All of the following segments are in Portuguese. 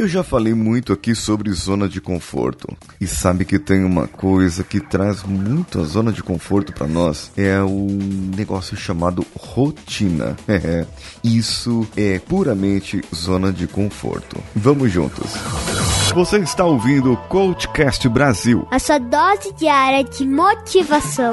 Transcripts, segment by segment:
Eu já falei muito aqui sobre zona de conforto. E sabe que tem uma coisa que traz muito a zona de conforto para nós? É o negócio chamado rotina. É, isso é puramente zona de conforto. Vamos juntos. Você está ouvindo o Coachcast Brasil. A sua dose diária de motivação.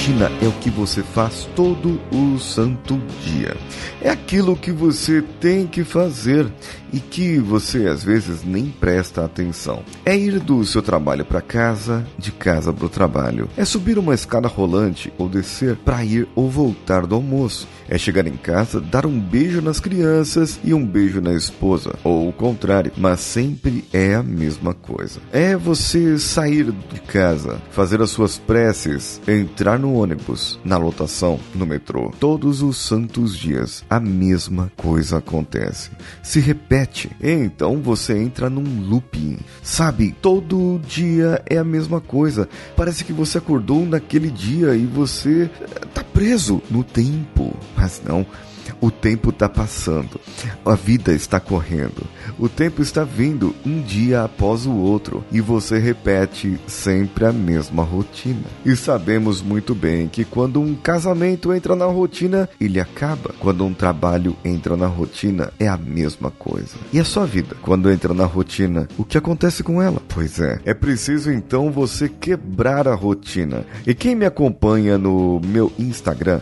Rotina é o que você faz todo o santo dia. É aquilo que você tem que fazer e que você às vezes nem presta atenção. É ir do seu trabalho para casa, de casa para o trabalho. É subir uma escada rolante ou descer para ir ou voltar do almoço. É chegar em casa, dar um beijo nas crianças e um beijo na esposa, ou o contrário, mas sempre é a mesma coisa. É você sair de casa, fazer as suas preces, entrar no ônibus, na lotação, no metrô. Todos os santos dias a mesma coisa acontece. Se repete. Então você entra num looping. Sabe, todo dia é a mesma coisa. Parece que você acordou naquele dia e você tá preso no tempo. Mas não. O tempo está passando, a vida está correndo, o tempo está vindo um dia após o outro e você repete sempre a mesma rotina. E sabemos muito bem que quando um casamento entra na rotina, ele acaba. Quando um trabalho entra na rotina, é a mesma coisa. E a sua vida, quando entra na rotina, o que acontece com ela? Pois é, é preciso então você quebrar a rotina. E quem me acompanha no meu Instagram,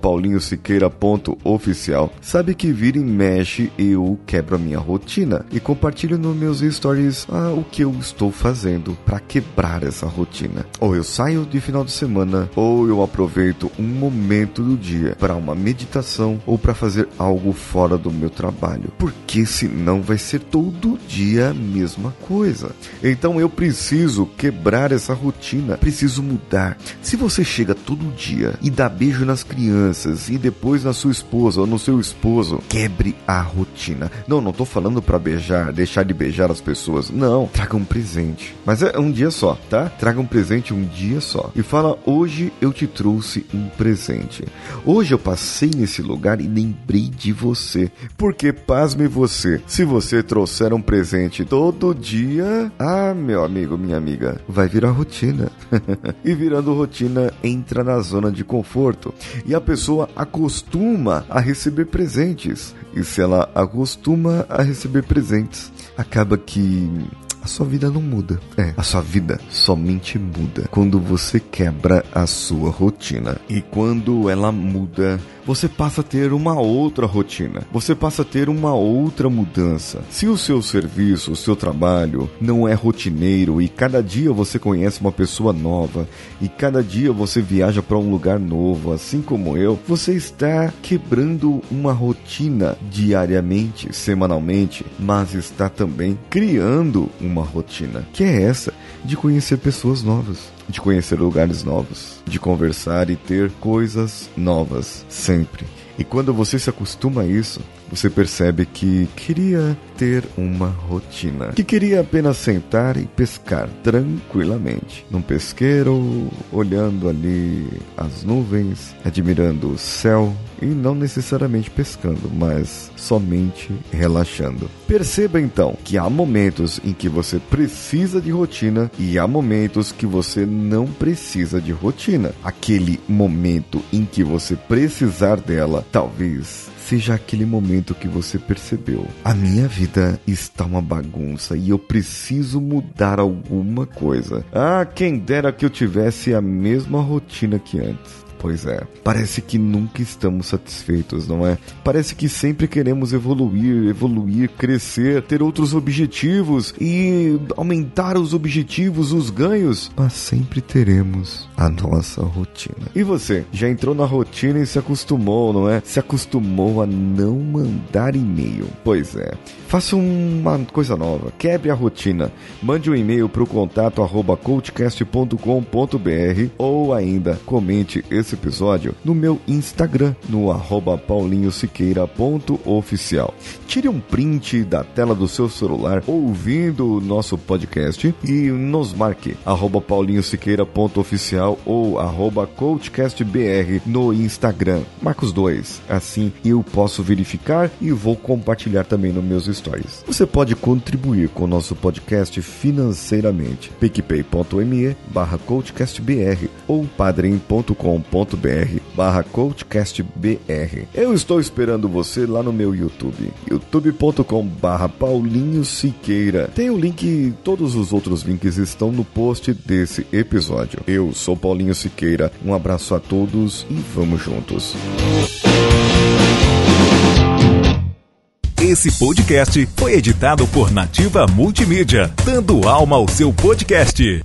paulinhosiqueira.oficial, oficial, sabe que vira e mexe eu quebro a minha rotina e compartilho nos meus stories ah, o que eu estou fazendo para quebrar essa rotina. Ou eu saio de final de semana, ou eu aproveito um momento do dia para uma meditação ou para fazer algo fora do meu trabalho, porque senão vai ser todo dia a mesma coisa. Então eu preciso quebrar essa rotina, preciso mudar. Se você chega todo dia e dá beijo nas crianças e depois na sua esposa esposa ou no seu esposo, quebre a rotina. Não, não tô falando para beijar, deixar de beijar as pessoas. Não, traga um presente. Mas é um dia só, tá? Traga um presente um dia só. E fala: "Hoje eu te trouxe um presente. Hoje eu passei nesse lugar e lembrei de você". Porque pasme você, se você trouxer um presente todo dia, ah, meu amigo, minha amiga, vai virar rotina. e virando rotina, entra na zona de conforto. E a pessoa acostuma a receber presentes. E se ela acostuma a receber presentes, acaba que a sua vida não muda. É, a sua vida somente muda quando você quebra a sua rotina. E quando ela muda, você passa a ter uma outra rotina. Você passa a ter uma outra mudança. Se o seu serviço, o seu trabalho não é rotineiro e cada dia você conhece uma pessoa nova e cada dia você viaja para um lugar novo, assim como eu, você está quebrando uma rotina diariamente, semanalmente, mas está também criando uma rotina, que é essa de conhecer pessoas novas de conhecer lugares novos, de conversar e ter coisas novas sempre. E quando você se acostuma a isso, você percebe que queria ter uma rotina, que queria apenas sentar e pescar tranquilamente num pesqueiro, olhando ali as nuvens, admirando o céu e não necessariamente pescando, mas somente relaxando. Perceba então que há momentos em que você precisa de rotina e há momentos que você não precisa de rotina. Aquele momento em que você precisar dela, talvez seja aquele momento que você percebeu. A minha vida está uma bagunça e eu preciso mudar alguma coisa. Ah, quem dera que eu tivesse a mesma rotina que antes. Pois é. Parece que nunca estamos satisfeitos, não é? Parece que sempre queremos evoluir, evoluir, crescer, ter outros objetivos e aumentar os objetivos, os ganhos, mas sempre teremos a nossa rotina. E você, já entrou na rotina e se acostumou, não é? Se acostumou a não mandar e-mail. Pois é. Faça uma coisa nova, quebre a rotina. Mande um e-mail para o contato coachcast.com.br ou ainda comente esse episódio no meu Instagram, no arroba paulinhosiqueira.oficial. Tire um print da tela do seu celular ouvindo o nosso podcast e nos marque arroba paulinhosiqueira.oficial ou arroba coachcastbr no Instagram. Marca os dois, assim eu posso verificar e vou compartilhar também nos meus stories. Você pode contribuir com o nosso podcast financeiramente. picpay.me barra coachcastbr ou padrim.com.br barra coachcastbr. Eu estou esperando você lá no meu YouTube, youtube.com barra Paulinho Siqueira. Tem o link, todos os outros links estão no post desse episódio. Eu sou Paulinho Siqueira, um abraço a todos e vamos juntos. Esse podcast foi editado por Nativa Multimídia, dando alma ao seu podcast.